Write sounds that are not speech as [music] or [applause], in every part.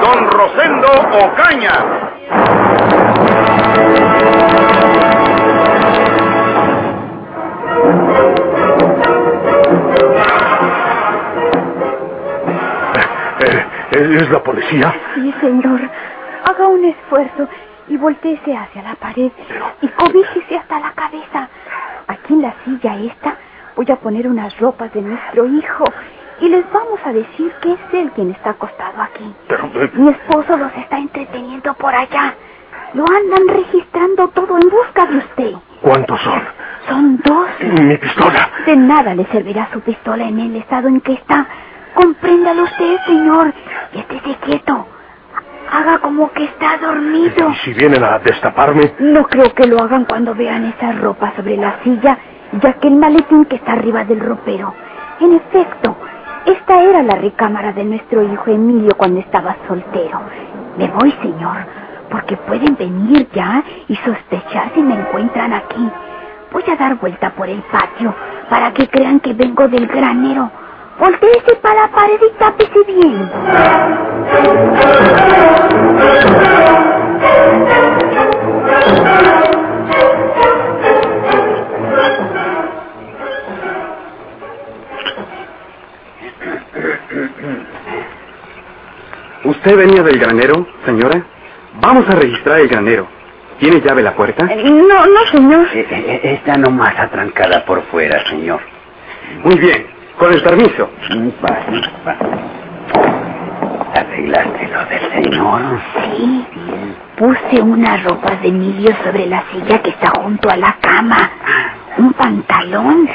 Don Rosendo Ocaña. Eh, ¿Es la policía? Sí, señor. Haga un esfuerzo y volteese hacia la pared y cobíjese hasta la cabeza. Aquí en la silla esta voy a poner unas ropas de nuestro hijo y les vamos a decir que es él quien está acostado aquí. Pero, eh, Mi esposo los está entreteniendo por allá. Lo andan registrando todo en busca de usted. ¿Cuántos son? Son dos. Mi pistola. De nada le servirá su pistola en el estado en que está. Compréndalo usted, señor. Y estése quieto. Haga como que está dormido. ¿Y si vienen a destaparme? No creo que lo hagan cuando vean esa ropa sobre la silla, ya que el maletín que está arriba del ropero. En efecto, esta era la recámara de nuestro hijo Emilio cuando estaba soltero. Me voy, señor, porque pueden venir ya y sospechar si me encuentran aquí. Voy a dar vuelta por el patio para que crean que vengo del granero. Voltéese para la pared y tápese bien. ¿Usted venía del granero, señora? Vamos a registrar el granero. ¿Tiene llave la puerta? No, no, señor. Eh, eh, Está nomás atrancada por fuera, señor. Muy bien, con el permiso. Mm, Pase, pase. ¿Arreglaste lo del señor? Sí, puse unas ropas de Emilio sobre la silla que está junto a la cama. Un pantalón,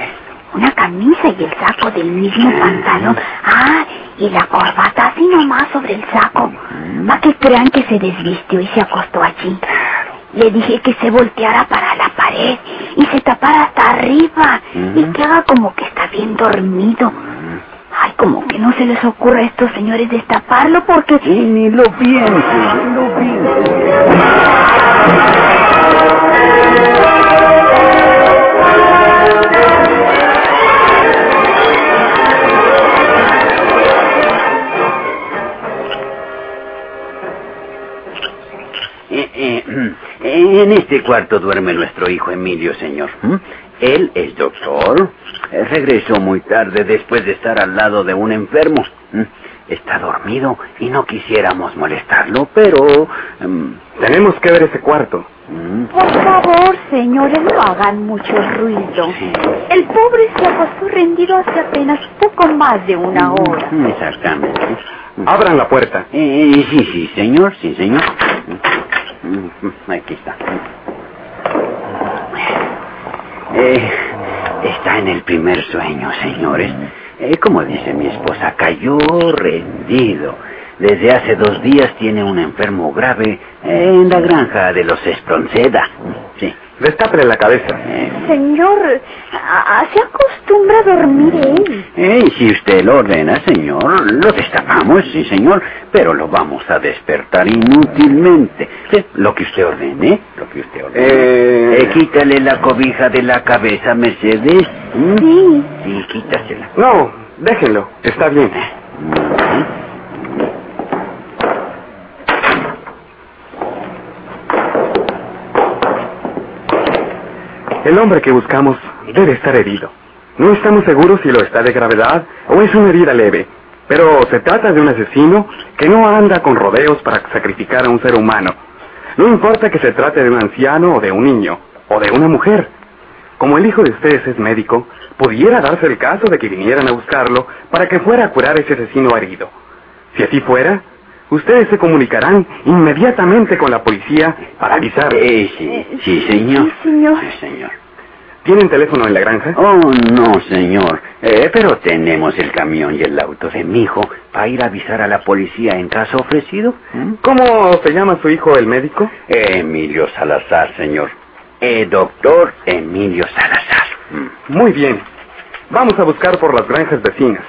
una camisa y el saco del mismo pantalón. Ah, y la corbata así nomás sobre el saco. Para que crean que se desvistió y se acostó allí. Le dije que se volteara para la pared y se tapara hasta arriba y que haga como que está bien dormido. Ay, como que no se les ocurra a estos señores destaparlo porque... Ni lo piense, ni lo piense. En este cuarto duerme nuestro hijo Emilio, señor. ¿Mm? Él es doctor. Eh, Regresó muy tarde después de estar al lado de un enfermo. ¿Mm? Está dormido y no quisiéramos molestarlo, pero... em, Tenemos que ver ese cuarto. mm, Por favor, señores, no hagan mucho ruido. Sí. El pobre se acostó rendido hace apenas poco más de una hora. Exactamente. Abran la puerta. Eh, sí, sí, señor, sí, señor. Mm, Aquí está. Eh, está en el primer sueño, señores. Eh, como dice mi esposa, cayó rendido. Desde hace dos días tiene un enfermo grave eh, en la granja de los Espronceda. Sí. Destápele la cabeza. Eh, Señor, se acostumbra a dormir él. eh, si usted lo ordena, señor, lo destapamos, sí, señor, pero lo vamos a despertar inútilmente. Sí, lo que usted ordene, lo que usted ordene. Eh, Eh, quítale la cobija de la cabeza, Mercedes. ¿Mm? Sí. Sí, quítasela. No, déjenlo. Está bien. Ujú. El hombre que buscamos debe estar herido. No estamos seguros si lo está de gravedad o es una herida leve, pero se trata de un asesino que no anda con rodeos para sacrificar a un ser humano. No importa que se trate de un anciano o de un niño, o de una mujer. Como el hijo de ustedes es médico, pudiera darse el caso de que vinieran a buscarlo para que fuera a curar a ese asesino herido. Si así fuera, ustedes se comunicarán inmediatamente con la policía para avisar. Eh, sí, sí, señor. Sí, señor. Sí, señor. ¿Tienen teléfono en la granja? Oh, no, señor. Eh, pero tenemos el camión y el auto de mi hijo para ir a avisar a la policía en caso ofrecido. ¿Mm? ¿Cómo se llama su hijo, el médico? Emilio Salazar, señor. Eh, doctor Emilio Salazar. Mm. Muy bien. Vamos a buscar por las granjas vecinas.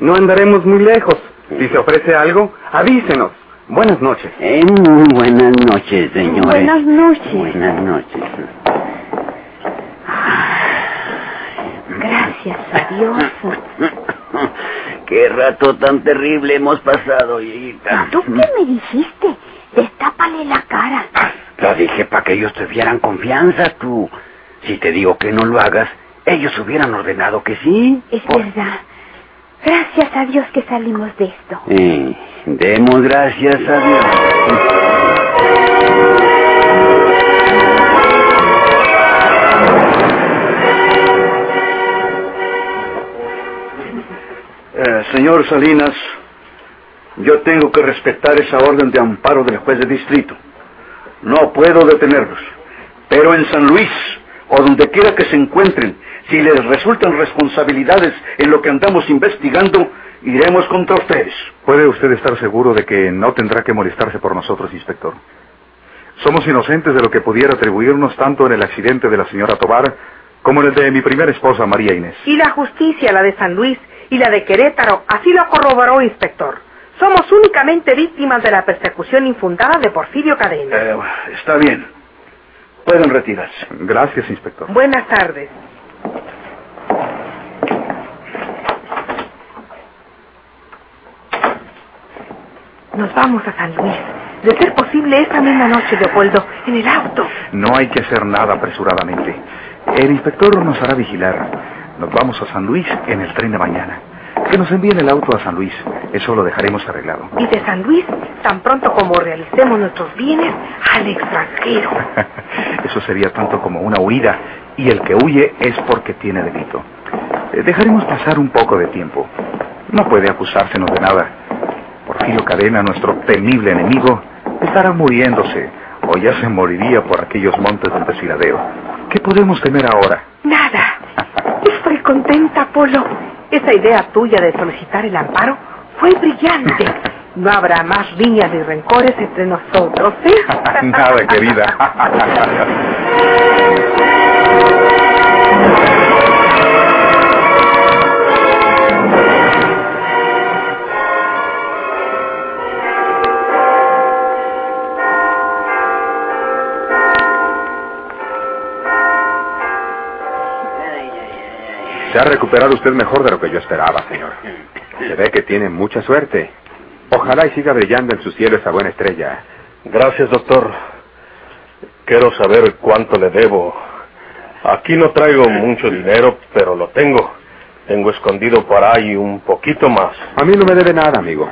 No andaremos muy lejos. Si se ofrece algo, avísenos. Buenas noches. Eh, muy buenas noches, señores. Buenas noches. Buenas noches. Gracias a Dios. [laughs] Qué rato tan terrible hemos pasado, hijita. ¿Tú qué me dijiste? Destápale la cara. Lo dije para que ellos tuvieran confianza, tú. Si te digo que no lo hagas, ellos hubieran ordenado que sí. Es verdad. Gracias a Dios que salimos de esto. Demos gracias a Dios. Eh, señor Salinas, yo tengo que respetar esa orden de amparo del juez de distrito. No puedo detenerlos. Pero en San Luis, o donde quiera que se encuentren, si les resultan responsabilidades en lo que andamos investigando, iremos contra ustedes. Puede usted estar seguro de que no tendrá que molestarse por nosotros, inspector. Somos inocentes de lo que pudiera atribuirnos tanto en el accidente de la señora Tobar como en el de mi primera esposa, María Inés. Y la justicia, la de San Luis y la de Querétaro, así lo corroboró, inspector. Somos únicamente víctimas de la persecución infundada de Porfirio Cadena. Eh, está bien. Pueden retirarse. Gracias, inspector. Buenas tardes. Nos vamos a San Luis. De ser posible esta misma noche, Leopoldo, en el auto. No hay que hacer nada apresuradamente. El inspector nos hará vigilar. Nos vamos a San Luis en el tren de mañana. Que nos envíen el auto a San Luis. Eso lo dejaremos arreglado. Y de San Luis, tan pronto como realicemos nuestros bienes, al extranjero. [laughs] Eso sería tanto como una huida. Y el que huye es porque tiene delito. Eh, Dejaremos pasar un poco de tiempo. No puede acusársenos de nada. Porfirio Cadena, nuestro temible enemigo, estará muriéndose o ya se moriría por aquellos montes del desfiladero. ¿Qué podemos temer ahora? Nada. [laughs] Estoy contenta, Polo. Esa idea tuya de solicitar el amparo fue brillante. No habrá más riñas ni rencores entre nosotros, ¿eh? [laughs] Nada, querida. [laughs] ha recuperado usted mejor de lo que yo esperaba, señor. Se ve que tiene mucha suerte. Ojalá y siga brillando en su cielo esa buena estrella. Gracias, doctor. Quiero saber cuánto le debo. Aquí no traigo mucho dinero, pero lo tengo. Tengo escondido por ahí un poquito más. A mí no me debe nada, amigo.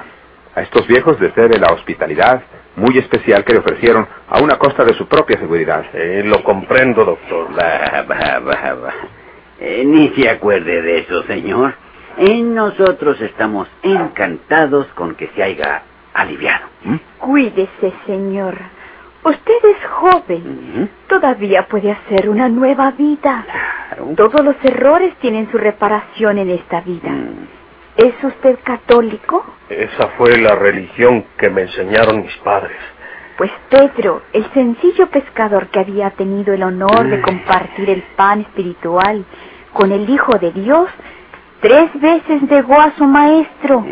A estos viejos les debe la hospitalidad muy especial que le ofrecieron a una costa de su propia seguridad. Eh, lo comprendo, doctor. [laughs] Eh, ni se acuerde de eso, señor. Eh, nosotros estamos encantados con que se haya aliviado. ¿m? Cuídese, señor. Usted es joven. Ujú. Todavía puede hacer una nueva vida. Claro. Todos los errores tienen su reparación en esta vida. Mm. ¿Es usted católico? Esa fue la religión que me enseñaron mis padres. Pues Pedro, el sencillo pescador que había tenido el honor de compartir el pan espiritual con el Hijo de Dios, tres veces negó a su maestro,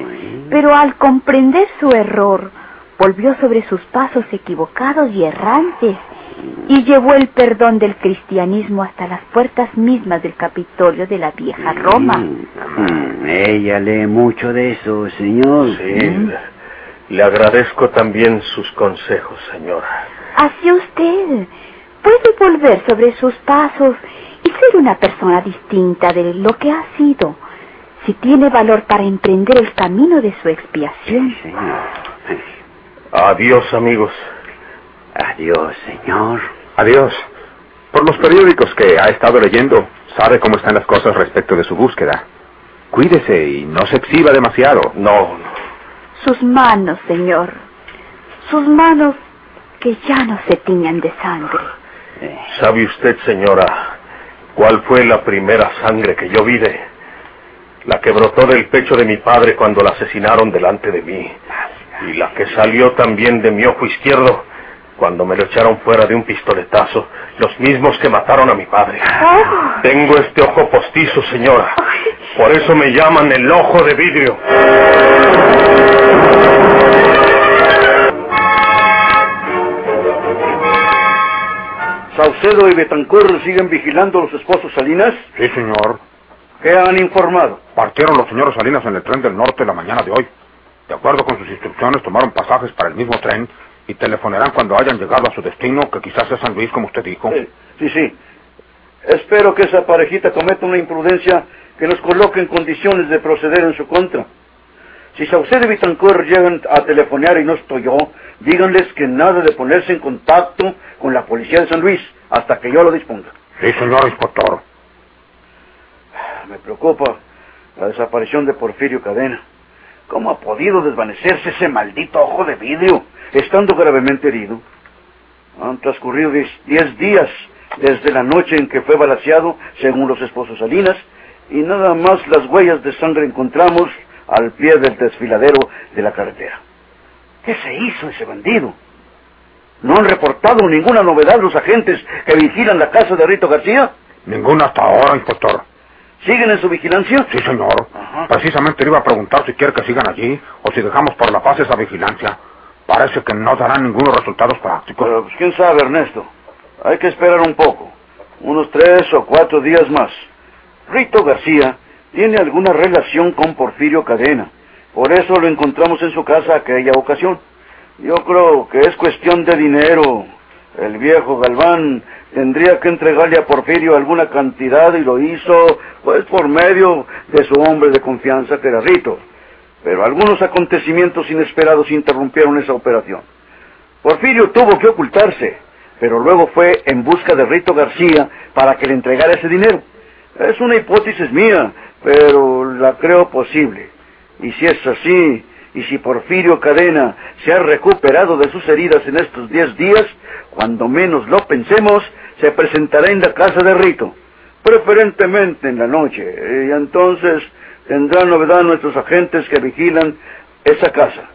pero al comprender su error, volvió sobre sus pasos equivocados y errantes y llevó el perdón del cristianismo hasta las puertas mismas del Capitolio de la vieja Roma. Mm, Ella lee mucho de eso, señor. Sí. Le agradezco también sus consejos, señora. Así usted puede volver sobre sus pasos y ser una persona distinta de lo que ha sido, si tiene valor para emprender el camino de su expiación. Señor. Adiós, amigos. Adiós, señor. Adiós. Por los periódicos que ha estado leyendo, sabe cómo están las cosas respecto de su búsqueda. Cuídese y no se exhiba demasiado. No, no. Sus manos, señor, sus manos que ya no se tiñan de sangre. ¿Sabe usted, señora, ¿Cuál fue la primera sangre que yo vi de la que brotó del pecho de mi padre cuando la asesinaron delante de mí? Y la que salió también de mi ojo izquierdo cuando me lo echaron fuera de un pistoletazo, los mismos que mataron a mi padre. Oh. Tengo este ojo postizo, señora. Por eso me llaman el ojo de vidrio. ¿Saucedo y Betancourt siguen vigilando a los esposos Salinas? Sí, señor. ¿Qué han informado? Partieron los señores Salinas en el tren del norte la mañana de hoy. De acuerdo con sus instrucciones, tomaron pasajes para el mismo tren y telefonarán cuando hayan llegado a su destino, que quizás es San Luis, como usted dijo. Sí, sí, sí. Espero que esa parejita cometa una imprudencia que nos coloque en condiciones de proceder en su contra. Si Saucedo y Betancourt llegan a telefonear y no estoy yo, díganles que nada de ponerse en contacto con la policía de San Luis hasta que yo lo disponga. Sí, señor inspector. Me preocupa la desaparición de Porfirio Cadena. ¿Cómo ha podido desvanecerse ese maldito ojo de vidrio, estando gravemente herido? Han transcurrido diez, diez días desde la noche en que fue balaseado, según los esposos Salinas, y nada más las huellas de sangre encontramos al pie del desfiladero de la carretera. ¿Qué se hizo ese bandido? ¿No han reportado ninguna novedad los agentes que vigilan la casa de Rito García? Ninguna hasta ahora, inspector. ¿Siguen en su vigilancia? Sí, señor. Ajá. Precisamente le iba a preguntar si quiere que sigan allí o si dejamos por la paz esa vigilancia. Parece que no darán ningunos resultados prácticos. Pero, pues, quién sabe, Ernesto. Hay que esperar un poco. Unos tres o cuatro días más. Rito García tiene alguna relación con Porfirio Cadena. Por eso lo encontramos en su casa aquella ocasión. Yo creo que es cuestión de dinero. El viejo Galván tendría que entregarle a Porfirio alguna cantidad y lo hizo, pues, por medio de su hombre de confianza, que era Rito. Pero algunos acontecimientos inesperados interrumpieron esa operación. Porfirio tuvo que ocultarse, pero luego fue en busca de Rito García para que le entregara ese dinero. Es una hipótesis mía, pero la creo posible. Y si es así, y si Porfirio Cadena se ha recuperado de sus heridas en estos diez días, cuando menos lo pensemos, se presentará en la casa de Rito, preferentemente en la noche, y entonces tendrán novedad nuestros agentes que vigilan esa casa.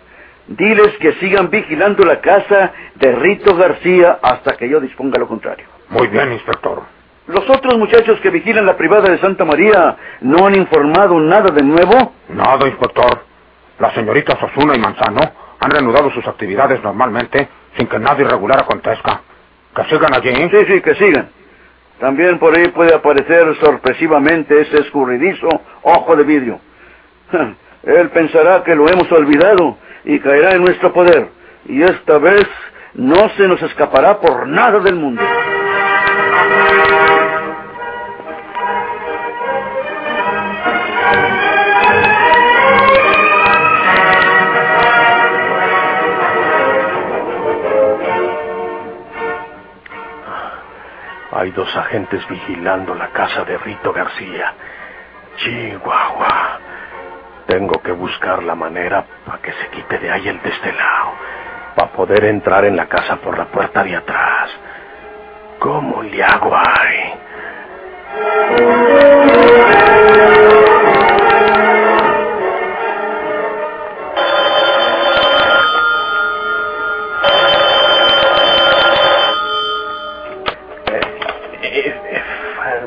Diles que sigan vigilando la casa de Rito García hasta que yo disponga lo contrario. Muy bien, inspector. ¿Los otros muchachos que vigilan la privada de Santa María no han informado nada de nuevo? Nada, inspector. Las señoritas Osuna y Manzano han reanudado sus actividades normalmente sin que nada irregular acontezca. Que sigan allí. Sí, sí, que sigan. También por ahí puede aparecer sorpresivamente ese escurridizo ojo de vidrio. [laughs] Él pensará que lo hemos olvidado y caerá en nuestro poder. Y esta vez no se nos escapará por nada del mundo. Dos agentes vigilando la casa de Rito García. Chihuahua. Tengo que buscar la manera para que se quite de ahí el destelado. Para poder entrar en la casa por la puerta de atrás. ¿Cómo le hago ahí?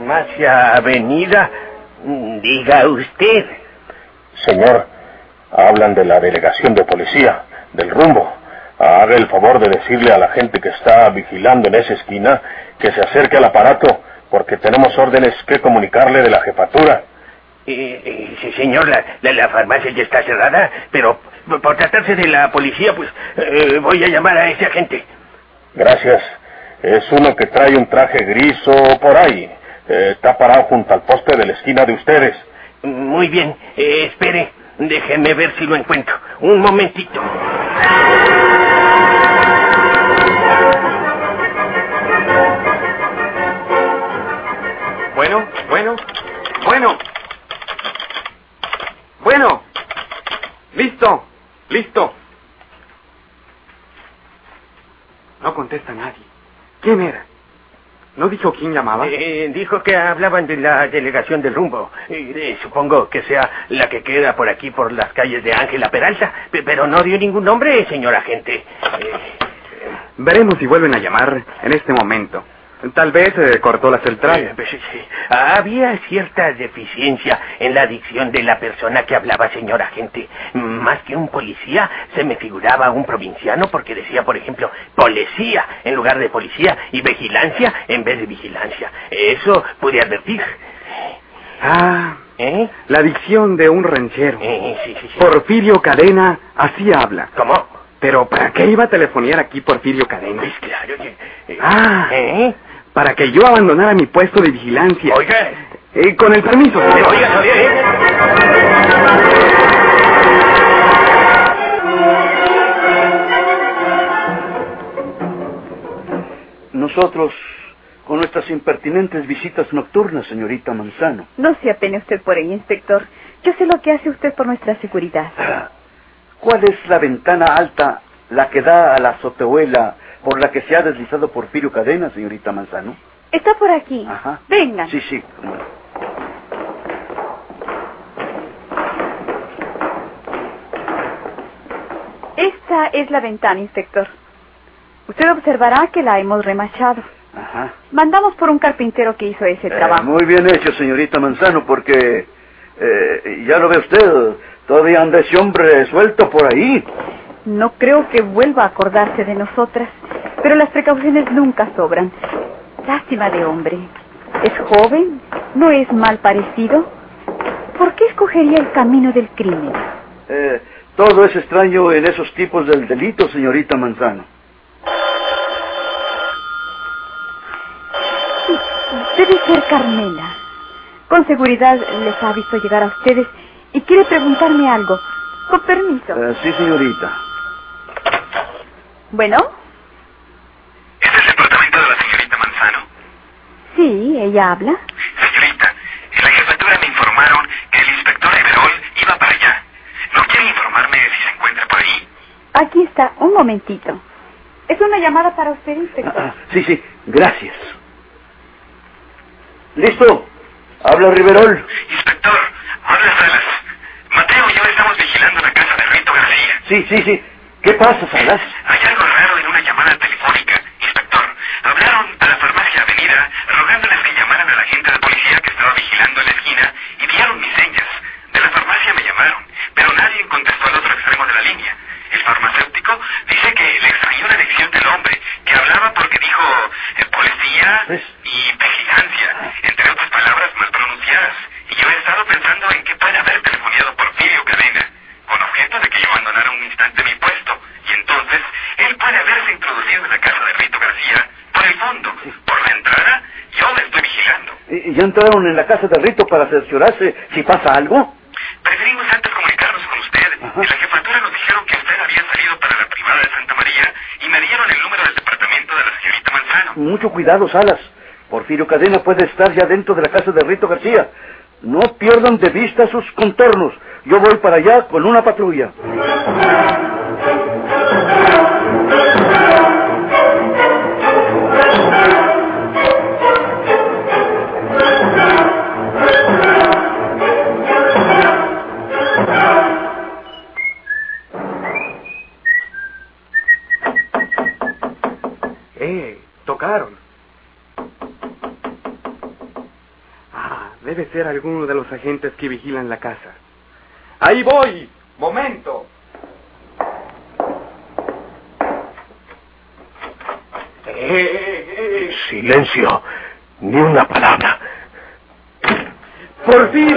Farmacia Avenida, diga usted. Señor, hablan de la delegación de policía, del rumbo. Haga el favor de decirle a la gente que está vigilando en esa esquina que se acerque al aparato, porque tenemos órdenes que comunicarle de la jefatura. Eh, eh, sí, señor, la, la, la farmacia ya está cerrada, pero por tratarse de la policía, pues eh, voy a llamar a ese agente. Gracias. Es uno que trae un traje gris o por ahí. Eh, está parado junto al poste de la esquina de ustedes. Muy bien, eh, espere, déjeme ver si lo encuentro. Un momentito. Bueno, bueno, bueno. Bueno. Listo, listo. No contesta nadie. ¿Quién era? ¿No dijo quién llamaba? Eh, dijo que hablaban de la delegación del rumbo. Eh, supongo que sea la que queda por aquí, por las calles de Ángela Peralta, pe- pero no dio ningún nombre, señor agente. Eh, Veremos si vuelven a llamar en este momento. Tal vez eh, cortó la central. Eh, pues, sí, sí. Había cierta deficiencia en la dicción de la persona que hablaba, señor agente. Más que un policía, se me figuraba un provinciano porque decía, por ejemplo, policía en lugar de policía y vigilancia en vez de vigilancia. Eso pude advertir. Ah, ¿Eh? la dicción de un ranchero. Eh, sí, sí, sí. Porfirio Cadena así habla. ¿Cómo? Pero ¿para qué iba a telefonear aquí Porfirio Cadena? Pues claro que... Ah, ¿Eh? Para que yo abandonara mi puesto de vigilancia. Oiga, Eh, con el permiso. eh, oiga, Javier, ¿eh? Nosotros, con nuestras impertinentes visitas nocturnas, señorita Manzano. No se apene usted por ello, inspector. Yo sé lo que hace usted por nuestra seguridad. ¿Cuál es la ventana alta, la que da a la azotehuela por la que se ha deslizado Porfirio Cadena, señorita Manzano? Está por aquí. Ajá. Vengan. Sí, sí. Esta es la ventana, inspector. Usted observará que la hemos remachado. Ajá. Mandamos por un carpintero que hizo ese Eh, trabajo. muy bien hecho, señorita Manzano, porque eh, ya lo ve usted, todavía anda ese hombre suelto por ahí. No creo que vuelva a acordarse de nosotras, pero las precauciones nunca sobran. Lástima de hombre. Es joven, no es mal parecido. ¿Por qué escogería el camino del crimen? Eh, todo es extraño en esos tipos del delito, señorita Manzano. Debe ser Carmela. Con seguridad les ha visto llegar a ustedes y quiere preguntarme algo. Con permiso. Eh, sí, señorita. Bueno, ¿Es el departamento de la señorita Manzano? Sí, ella habla. Señorita, en la jefatura me informaron que el inspector Everol iba para allá. ¿No quiere informarme si se encuentra por ahí? Aquí está, un momentito. Es una llamada para usted, inspector. Ah, sí, sí, gracias. ¿Listo? Habla Riverol. Inspector, habla Salas. Mateo y yo estamos vigilando la casa de Rito García. Sí, sí, sí. ¿Qué pasa, Salas? Hay algo raro en una llamada telefónica. Inspector, hablaron a la farmacia Avenida rogándoles que llamaran a la gente de policía que estaba vigilando en la esquina y dieron mis señas. De la farmacia me llamaron, pero nadie contestó al otro extremo de la línea. El farmacéutico dice que le extrañó la dicción del hombre, que hablaba porque dijo eh, policía Pues. y vigilancia, entre otras palabras mal pronunciadas. Y yo he estado pensando en que puede haber telefoneado Porfirio Cadena, con objeto de que yo abandonara un instante mi puesto. Y entonces, él puede haberse introducido en la casa de Rito García por el fondo. Por la entrada, yo le estoy vigilando. ¿Y- ¿Ya entraron en la casa de Rito para cerciorarse si pasa algo? Preferimos antes comunicarnos con usted. Ajá. En la jefatura nos dijeron que usted había salido para la privada de Santa María y me dieron el número del departamento de la señorita Manzano. Mucho cuidado, Salas. Porfirio Cadena puede estar ya dentro de la casa de Rito García. No pierdan de vista sus contornos. Yo voy para allá con una patrulla. Tocaron. Ah, debe ser alguno de los agentes que vigilan la casa. Ahí voy. Momento. Eh, silencio. Ni una palabra. Por fin.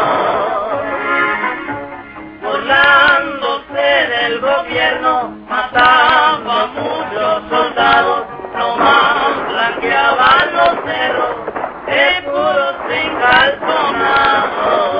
burlándose del gobierno, mataba a muchos soldados, nomás blanqueaban los cerros, de puros encalzonados.